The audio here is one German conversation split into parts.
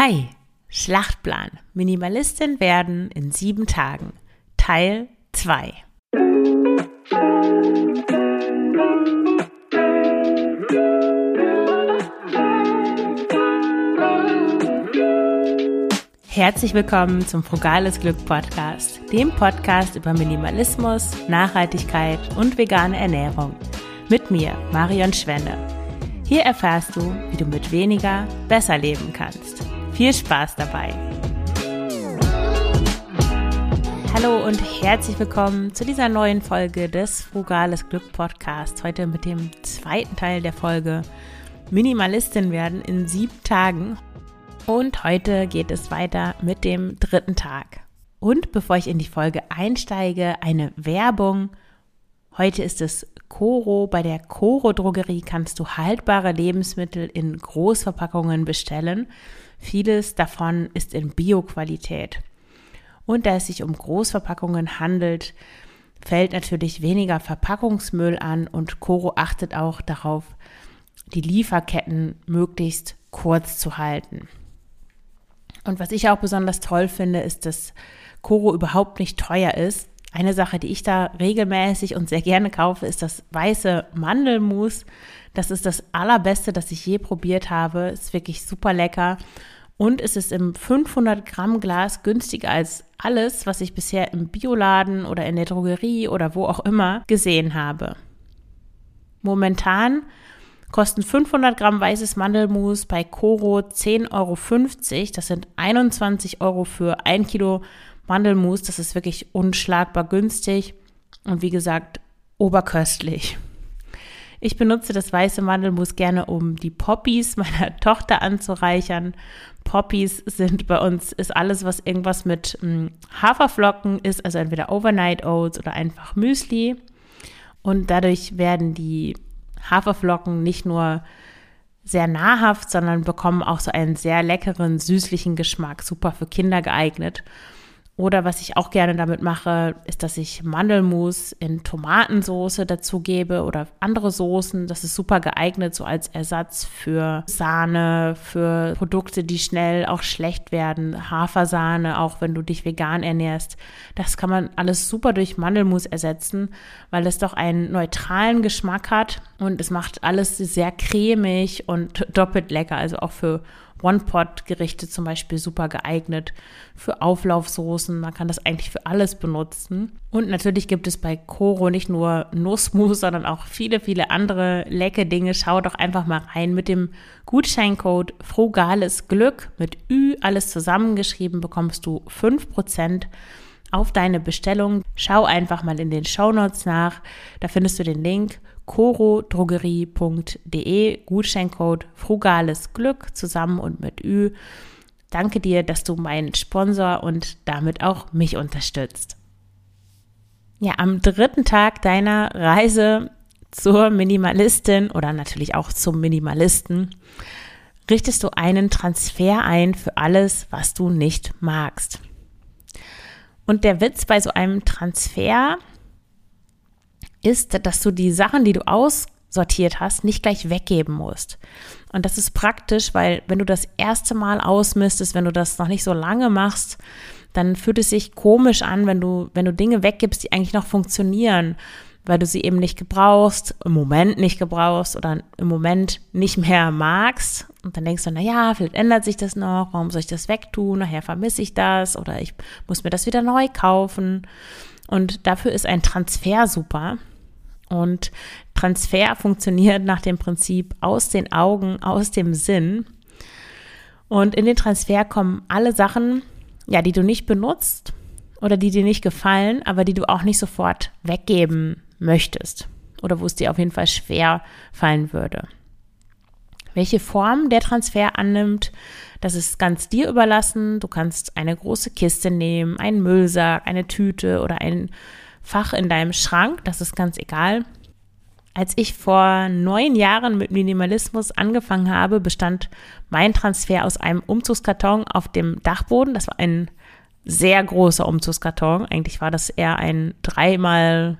Hi, Schlachtplan. Minimalistin werden in sieben Tagen. Teil 2. Herzlich willkommen zum Frugales Glück Podcast, dem Podcast über Minimalismus, Nachhaltigkeit und vegane Ernährung. Mit mir, Marion Schwenne. Hier erfährst du, wie du mit weniger besser leben kannst. Viel Spaß dabei! Hallo und herzlich willkommen zu dieser neuen Folge des Frugales Glück Podcasts. Heute mit dem zweiten Teil der Folge Minimalistin werden in sieben Tagen. Und heute geht es weiter mit dem dritten Tag. Und bevor ich in die Folge einsteige, eine Werbung. Heute ist es Coro. Bei der Coro Drogerie kannst du haltbare Lebensmittel in Großverpackungen bestellen. Vieles davon ist in Bioqualität. Und da es sich um Großverpackungen handelt, fällt natürlich weniger Verpackungsmüll an und Coro achtet auch darauf, die Lieferketten möglichst kurz zu halten. Und was ich auch besonders toll finde, ist, dass Coro überhaupt nicht teuer ist. Eine Sache, die ich da regelmäßig und sehr gerne kaufe, ist das weiße Mandelmus. Das ist das allerbeste, das ich je probiert habe. Ist wirklich super lecker. Und es ist im 500 Gramm Glas günstiger als alles, was ich bisher im Bioladen oder in der Drogerie oder wo auch immer gesehen habe. Momentan kosten 500 Gramm weißes Mandelmus bei Coro 10,50 Euro. Das sind 21 Euro für ein Kilo Mandelmus. Das ist wirklich unschlagbar günstig und wie gesagt oberköstlich. Ich benutze das weiße Mandelmus gerne, um die Poppies meiner Tochter anzureichern. Poppies sind bei uns, ist alles, was irgendwas mit hm, Haferflocken ist, also entweder Overnight Oats oder einfach Müsli. Und dadurch werden die Haferflocken nicht nur sehr nahrhaft, sondern bekommen auch so einen sehr leckeren, süßlichen Geschmack. Super für Kinder geeignet. Oder was ich auch gerne damit mache, ist, dass ich Mandelmus in Tomatensoße dazu gebe oder andere Soßen. Das ist super geeignet, so als Ersatz für Sahne, für Produkte, die schnell auch schlecht werden. Hafersahne, auch wenn du dich vegan ernährst. Das kann man alles super durch Mandelmus ersetzen, weil es doch einen neutralen Geschmack hat und es macht alles sehr cremig und doppelt lecker. Also auch für One-Pot-Gerichte zum Beispiel super geeignet für Auflaufsoßen. Man kann das eigentlich für alles benutzen. Und natürlich gibt es bei Coro nicht nur Nussmus, sondern auch viele, viele andere leckere Dinge. Schau doch einfach mal rein mit dem Gutscheincode Frugales Glück mit Ü, alles zusammengeschrieben, bekommst du 5% auf deine Bestellung. Schau einfach mal in den Shownotes nach. Da findest du den Link corodrogerie.de, Gutscheincode Frugales Glück zusammen und mit Ü. Danke dir, dass du mein Sponsor und damit auch mich unterstützt. Ja, am dritten Tag deiner Reise zur Minimalistin oder natürlich auch zum Minimalisten richtest du einen Transfer ein für alles, was du nicht magst. Und der Witz bei so einem Transfer ist, dass du die Sachen, die du aussortiert hast, nicht gleich weggeben musst. Und das ist praktisch, weil wenn du das erste Mal ausmistest, wenn du das noch nicht so lange machst, dann fühlt es sich komisch an, wenn du, wenn du Dinge weggibst, die eigentlich noch funktionieren, weil du sie eben nicht gebrauchst, im Moment nicht gebrauchst oder im Moment nicht mehr magst. Und dann denkst du, na ja, vielleicht ändert sich das noch, warum soll ich das wegtun? Nachher vermisse ich das oder ich muss mir das wieder neu kaufen. Und dafür ist ein Transfer super. Und Transfer funktioniert nach dem Prinzip aus den Augen, aus dem Sinn. Und in den Transfer kommen alle Sachen, ja, die du nicht benutzt oder die dir nicht gefallen, aber die du auch nicht sofort weggeben möchtest oder wo es dir auf jeden Fall schwer fallen würde. Welche Form der Transfer annimmt, das ist ganz dir überlassen. Du kannst eine große Kiste nehmen, einen Müllsack, eine Tüte oder ein Fach in deinem Schrank, das ist ganz egal. Als ich vor neun Jahren mit Minimalismus angefangen habe, bestand mein Transfer aus einem Umzugskarton auf dem Dachboden. Das war ein sehr großer Umzugskarton. Eigentlich war das eher ein dreimal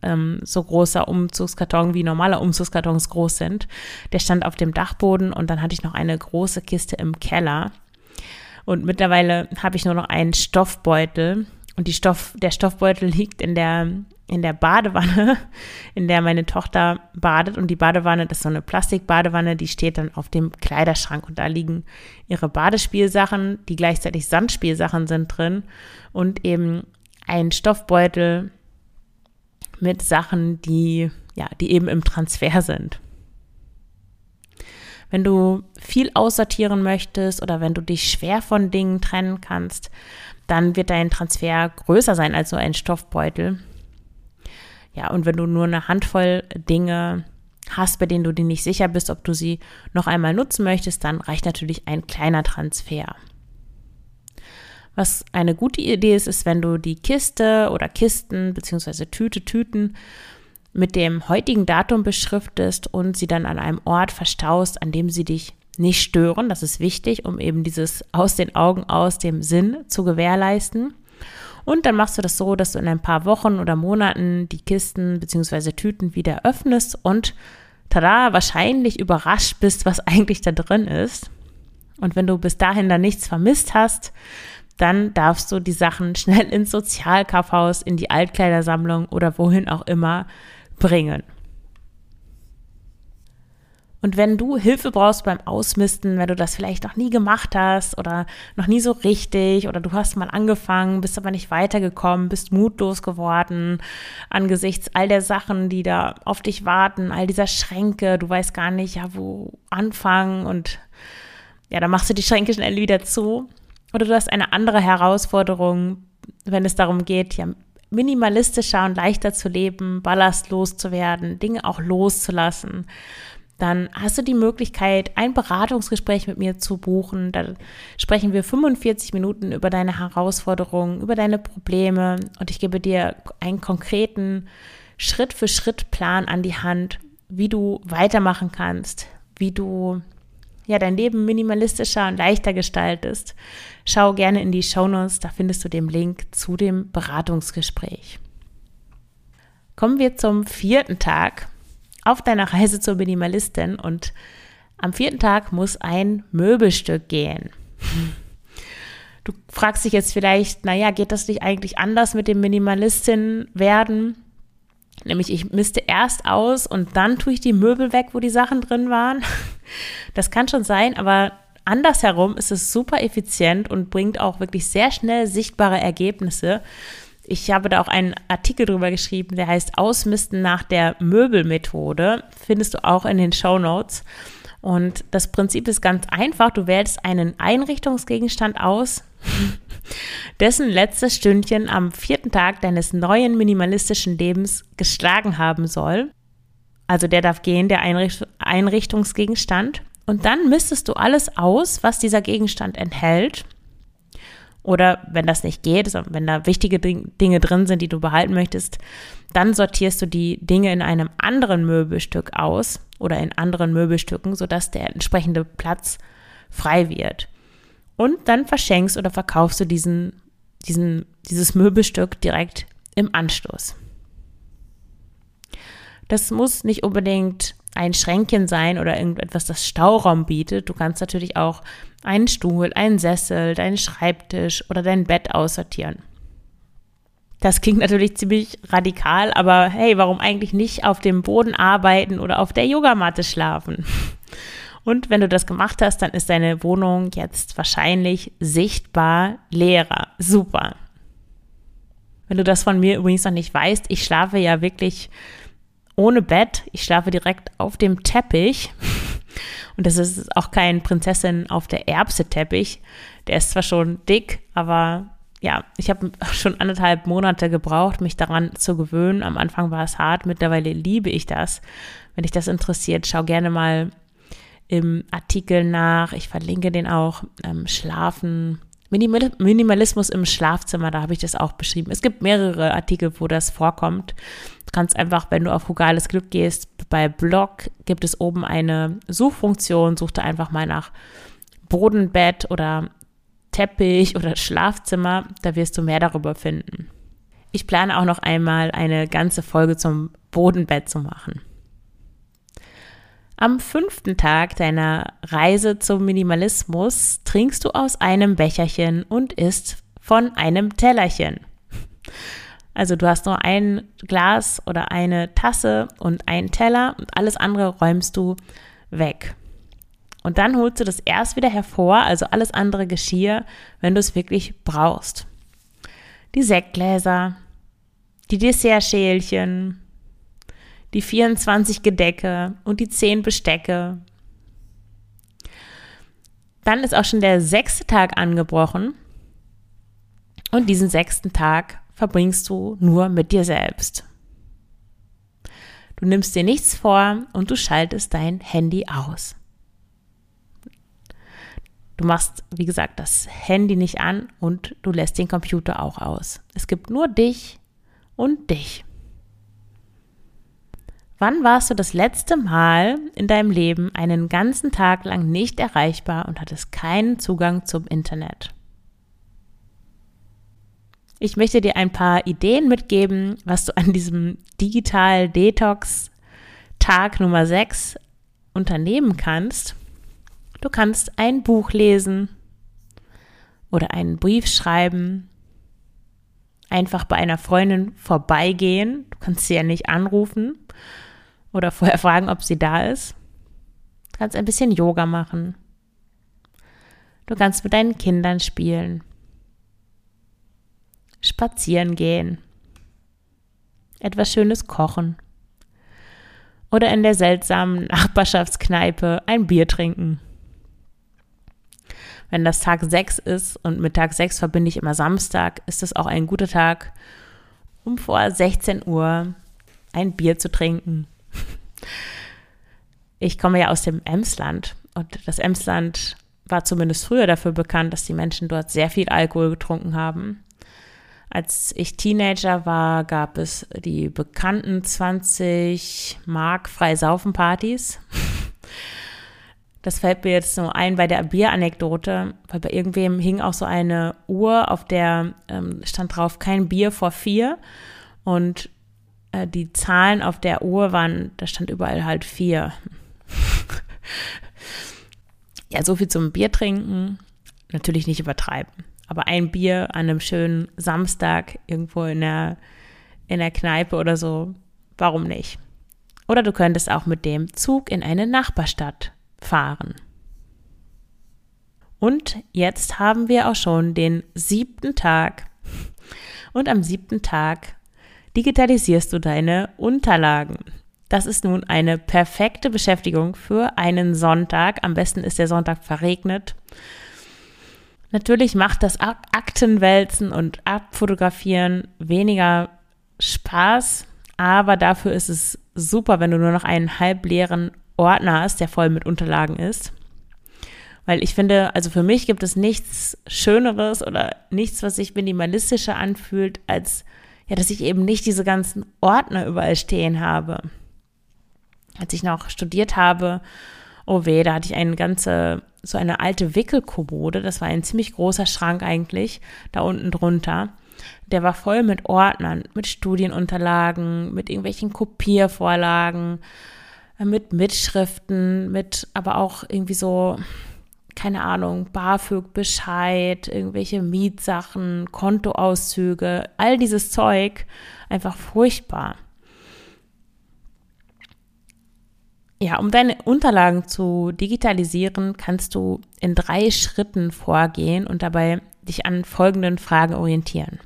ähm, so großer Umzugskarton, wie normale Umzugskartons groß sind. Der stand auf dem Dachboden und dann hatte ich noch eine große Kiste im Keller. Und mittlerweile habe ich nur noch einen Stoffbeutel. Und die Stoff, der Stoffbeutel liegt in der, in der Badewanne, in der meine Tochter badet. Und die Badewanne, das ist so eine Plastikbadewanne, die steht dann auf dem Kleiderschrank. Und da liegen ihre Badespielsachen, die gleichzeitig Sandspielsachen sind drin. Und eben ein Stoffbeutel mit Sachen, die, ja, die eben im Transfer sind. Wenn du viel aussortieren möchtest oder wenn du dich schwer von Dingen trennen kannst, dann wird dein Transfer größer sein als so ein Stoffbeutel. Ja, und wenn du nur eine Handvoll Dinge hast, bei denen du dir nicht sicher bist, ob du sie noch einmal nutzen möchtest, dann reicht natürlich ein kleiner Transfer. Was eine gute Idee ist, ist, wenn du die Kiste oder Kisten bzw. Tüte, Tüten mit dem heutigen Datum beschriftest und sie dann an einem Ort verstaust, an dem sie dich nicht stören. Das ist wichtig, um eben dieses aus den Augen, aus dem Sinn zu gewährleisten. Und dann machst du das so, dass du in ein paar Wochen oder Monaten die Kisten bzw. Tüten wieder öffnest und tada, wahrscheinlich überrascht bist, was eigentlich da drin ist. Und wenn du bis dahin dann nichts vermisst hast, dann darfst du die Sachen schnell ins Sozialkaufhaus, in die Altkleidersammlung oder wohin auch immer bringen. Und wenn du Hilfe brauchst beim Ausmisten, wenn du das vielleicht noch nie gemacht hast oder noch nie so richtig oder du hast mal angefangen, bist aber nicht weitergekommen, bist mutlos geworden angesichts all der Sachen, die da auf dich warten, all dieser Schränke, du weißt gar nicht, ja, wo anfangen und ja, dann machst du die Schränke schnell wieder zu. Oder du hast eine andere Herausforderung, wenn es darum geht, ja, minimalistischer und leichter zu leben, ballastlos zu werden, Dinge auch loszulassen, dann hast du die Möglichkeit, ein Beratungsgespräch mit mir zu buchen. Da sprechen wir 45 Minuten über deine Herausforderungen, über deine Probleme und ich gebe dir einen konkreten Schritt-für-Schritt-Plan an die Hand, wie du weitermachen kannst, wie du ja dein Leben minimalistischer und leichter gestaltest. Schau gerne in die Shownotes, da findest du den Link zu dem Beratungsgespräch. Kommen wir zum vierten Tag auf deiner Reise zur Minimalistin und am vierten Tag muss ein Möbelstück gehen. Du fragst dich jetzt vielleicht, naja, geht das nicht eigentlich anders mit dem Minimalistin werden? Nämlich ich misste erst aus und dann tue ich die Möbel weg, wo die Sachen drin waren. Das kann schon sein, aber andersherum ist es super effizient und bringt auch wirklich sehr schnell sichtbare Ergebnisse. Ich habe da auch einen Artikel drüber geschrieben, der heißt Ausmisten nach der Möbelmethode. Findest du auch in den Show Notes. Und das Prinzip ist ganz einfach. Du wählst einen Einrichtungsgegenstand aus, dessen letztes Stündchen am vierten Tag deines neuen minimalistischen Lebens geschlagen haben soll. Also der darf gehen, der Einrichtungsgegenstand. Und dann mistest du alles aus, was dieser Gegenstand enthält. Oder wenn das nicht geht, wenn da wichtige Dinge drin sind, die du behalten möchtest, dann sortierst du die Dinge in einem anderen Möbelstück aus oder in anderen Möbelstücken, sodass der entsprechende Platz frei wird. Und dann verschenkst oder verkaufst du diesen, diesen, dieses Möbelstück direkt im Anschluss. Das muss nicht unbedingt ein Schränkchen sein oder irgendetwas, das Stauraum bietet. Du kannst natürlich auch einen Stuhl, einen Sessel, deinen Schreibtisch oder dein Bett aussortieren. Das klingt natürlich ziemlich radikal, aber hey, warum eigentlich nicht auf dem Boden arbeiten oder auf der Yogamatte schlafen? Und wenn du das gemacht hast, dann ist deine Wohnung jetzt wahrscheinlich sichtbar leerer. Super. Wenn du das von mir übrigens noch nicht weißt, ich schlafe ja wirklich ohne Bett. Ich schlafe direkt auf dem Teppich. Und das ist auch kein Prinzessin auf der Erbse Teppich. Der ist zwar schon dick, aber ja, ich habe schon anderthalb Monate gebraucht, mich daran zu gewöhnen. Am Anfang war es hart, mittlerweile liebe ich das. Wenn dich das interessiert, schau gerne mal im Artikel nach. Ich verlinke den auch. Ähm, Schlafen Minimalismus im Schlafzimmer, da habe ich das auch beschrieben. Es gibt mehrere Artikel, wo das vorkommt. Du kannst einfach, wenn du auf Rugales Glück gehst, bei Blog gibt es oben eine Suchfunktion, such da einfach mal nach Bodenbett oder Teppich oder Schlafzimmer, da wirst du mehr darüber finden. Ich plane auch noch einmal eine ganze Folge zum Bodenbett zu machen. Am fünften Tag deiner Reise zum Minimalismus trinkst du aus einem Becherchen und isst von einem Tellerchen. Also du hast nur ein Glas oder eine Tasse und einen Teller und alles andere räumst du weg. Und dann holst du das erst wieder hervor, also alles andere Geschirr, wenn du es wirklich brauchst. Die Sektgläser, die Dessertschälchen, die 24 Gedecke und die 10 Bestecke. Dann ist auch schon der sechste Tag angebrochen und diesen sechsten Tag verbringst du nur mit dir selbst. Du nimmst dir nichts vor und du schaltest dein Handy aus. Du machst, wie gesagt, das Handy nicht an und du lässt den Computer auch aus. Es gibt nur dich und dich. Wann warst du das letzte Mal in deinem Leben einen ganzen Tag lang nicht erreichbar und hattest keinen Zugang zum Internet? Ich möchte dir ein paar Ideen mitgeben, was du an diesem Digital Detox Tag Nummer 6 unternehmen kannst. Du kannst ein Buch lesen oder einen Brief schreiben, einfach bei einer Freundin vorbeigehen. Du kannst sie ja nicht anrufen oder vorher fragen, ob sie da ist. Du kannst ein bisschen Yoga machen. Du kannst mit deinen Kindern spielen spazieren gehen, etwas Schönes kochen oder in der seltsamen Nachbarschaftskneipe ein Bier trinken. Wenn das Tag 6 ist und mit Tag 6 verbinde ich immer Samstag, ist es auch ein guter Tag, um vor 16 Uhr ein Bier zu trinken. Ich komme ja aus dem Emsland und das Emsland war zumindest früher dafür bekannt, dass die Menschen dort sehr viel Alkohol getrunken haben. Als ich Teenager war, gab es die bekannten 20 Mark Freisaufen-Partys. Das fällt mir jetzt nur ein bei der Bieranekdote, weil bei irgendwem hing auch so eine Uhr, auf der ähm, stand drauf kein Bier vor vier. Und äh, die Zahlen auf der Uhr waren, da stand überall halt vier. ja, so viel zum Bier trinken. Natürlich nicht übertreiben. Aber ein Bier an einem schönen Samstag irgendwo in der, in der Kneipe oder so, warum nicht? Oder du könntest auch mit dem Zug in eine Nachbarstadt fahren. Und jetzt haben wir auch schon den siebten Tag. Und am siebten Tag digitalisierst du deine Unterlagen. Das ist nun eine perfekte Beschäftigung für einen Sonntag. Am besten ist der Sonntag verregnet. Natürlich macht das Aktenwälzen und Abfotografieren weniger Spaß, aber dafür ist es super, wenn du nur noch einen halbleeren Ordner hast, der voll mit Unterlagen ist. Weil ich finde, also für mich gibt es nichts Schöneres oder nichts, was sich minimalistischer anfühlt, als ja, dass ich eben nicht diese ganzen Ordner überall stehen habe. Als ich noch studiert habe, oh weh, da hatte ich eine ganze so eine alte Wickelkommode. Das war ein ziemlich großer Schrank eigentlich, da unten drunter. Der war voll mit Ordnern, mit Studienunterlagen, mit irgendwelchen Kopiervorlagen, äh, mit Mitschriften, mit aber auch irgendwie so, keine Ahnung, BAföG, Bescheid, irgendwelche Mietsachen, Kontoauszüge, all dieses Zeug, einfach furchtbar. Ja, um deine Unterlagen zu digitalisieren, kannst du in drei Schritten vorgehen und dabei dich an folgenden Fragen orientieren.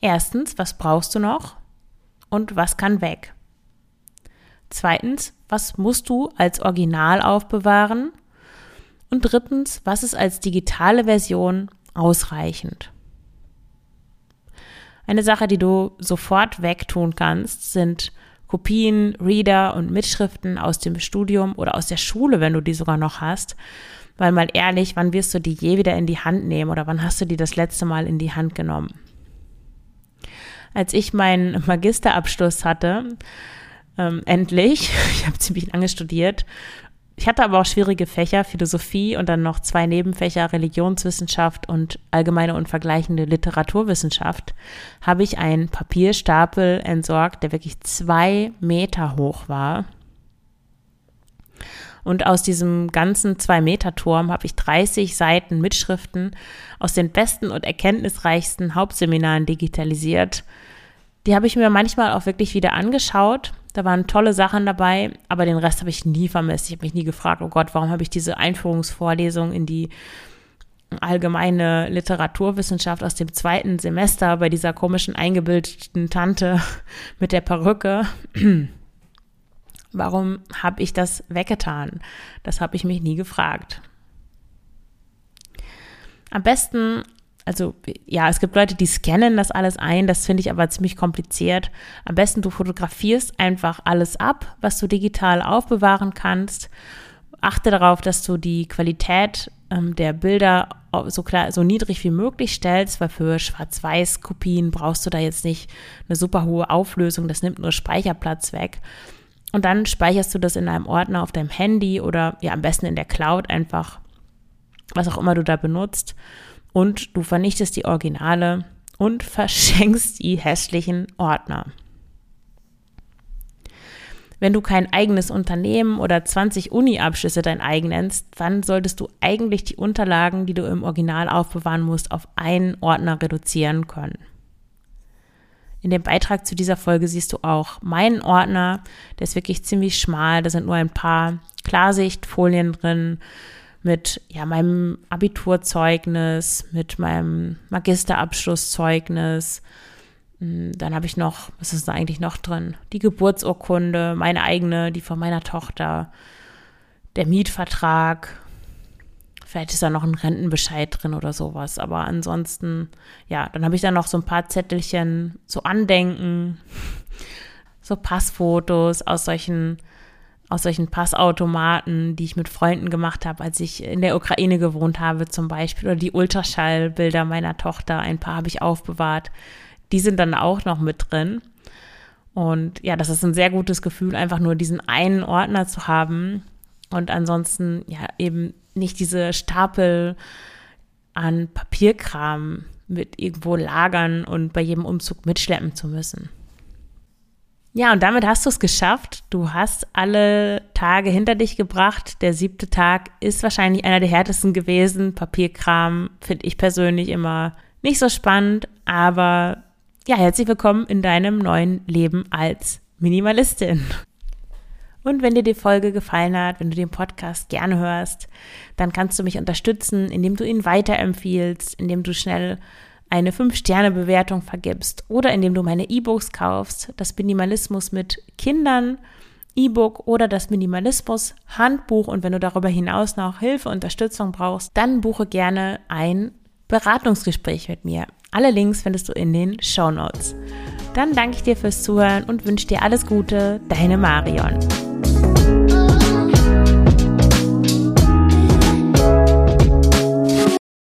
Erstens, was brauchst du noch und was kann weg? Zweitens, was musst du als Original aufbewahren? Und drittens, was ist als digitale Version ausreichend? Eine Sache, die du sofort wegtun kannst, sind Kopien, Reader und Mitschriften aus dem Studium oder aus der Schule, wenn du die sogar noch hast. Weil mal ehrlich, wann wirst du die je wieder in die Hand nehmen oder wann hast du die das letzte Mal in die Hand genommen? Als ich meinen Magisterabschluss hatte, ähm, endlich, ich habe ziemlich lange studiert, ich hatte aber auch schwierige Fächer, Philosophie und dann noch zwei Nebenfächer, Religionswissenschaft und allgemeine und vergleichende Literaturwissenschaft, habe ich einen Papierstapel entsorgt, der wirklich zwei Meter hoch war. Und aus diesem ganzen Zwei-Meter-Turm habe ich 30 Seiten Mitschriften aus den besten und erkenntnisreichsten Hauptseminaren digitalisiert. Die habe ich mir manchmal auch wirklich wieder angeschaut. Da waren tolle Sachen dabei, aber den Rest habe ich nie vermisst. Ich habe mich nie gefragt, oh Gott, warum habe ich diese Einführungsvorlesung in die allgemeine Literaturwissenschaft aus dem zweiten Semester bei dieser komischen eingebildeten Tante mit der Perücke Warum habe ich das weggetan? Das habe ich mich nie gefragt. Am besten, also ja, es gibt Leute, die scannen das alles ein, das finde ich aber ziemlich kompliziert. Am besten du fotografierst einfach alles ab, was du digital aufbewahren kannst. Achte darauf, dass du die Qualität ähm, der Bilder so klar, so niedrig wie möglich stellst, weil für Schwarz-Weiß-Kopien brauchst du da jetzt nicht eine super hohe Auflösung, das nimmt nur Speicherplatz weg. Und dann speicherst du das in einem Ordner auf deinem Handy oder ja am besten in der Cloud einfach, was auch immer du da benutzt. Und du vernichtest die Originale und verschenkst die hässlichen Ordner. Wenn du kein eigenes Unternehmen oder 20 Uni-Abschlüsse dein eigen nennst, dann solltest du eigentlich die Unterlagen, die du im Original aufbewahren musst, auf einen Ordner reduzieren können. In dem Beitrag zu dieser Folge siehst du auch meinen Ordner. Der ist wirklich ziemlich schmal. Da sind nur ein paar Klarsichtfolien drin mit ja, meinem Abiturzeugnis, mit meinem Magisterabschlusszeugnis. Hm, dann habe ich noch, was ist da eigentlich noch drin? Die Geburtsurkunde, meine eigene, die von meiner Tochter, der Mietvertrag, Vielleicht ist da noch ein Rentenbescheid drin oder sowas. Aber ansonsten, ja, dann habe ich da noch so ein paar Zettelchen, so Andenken, so Passfotos aus solchen, aus solchen Passautomaten, die ich mit Freunden gemacht habe, als ich in der Ukraine gewohnt habe zum Beispiel. Oder die Ultraschallbilder meiner Tochter, ein paar habe ich aufbewahrt. Die sind dann auch noch mit drin. Und ja, das ist ein sehr gutes Gefühl, einfach nur diesen einen Ordner zu haben und ansonsten ja eben nicht diese Stapel an Papierkram mit irgendwo lagern und bei jedem Umzug mitschleppen zu müssen. Ja, und damit hast du es geschafft. Du hast alle Tage hinter dich gebracht. Der siebte Tag ist wahrscheinlich einer der härtesten gewesen. Papierkram finde ich persönlich immer nicht so spannend, aber ja, herzlich willkommen in deinem neuen Leben als Minimalistin. Und wenn dir die Folge gefallen hat, wenn du den Podcast gerne hörst, dann kannst du mich unterstützen, indem du ihn weiterempfiehlst, indem du schnell eine 5-Sterne-Bewertung vergibst oder indem du meine E-Books kaufst, das Minimalismus mit Kindern, E-Book oder das Minimalismus Handbuch. Und wenn du darüber hinaus noch Hilfe, Unterstützung brauchst, dann buche gerne ein Beratungsgespräch mit mir. Alle Links findest du in den Show Notes. Dann danke ich dir fürs Zuhören und wünsche dir alles Gute, deine Marion.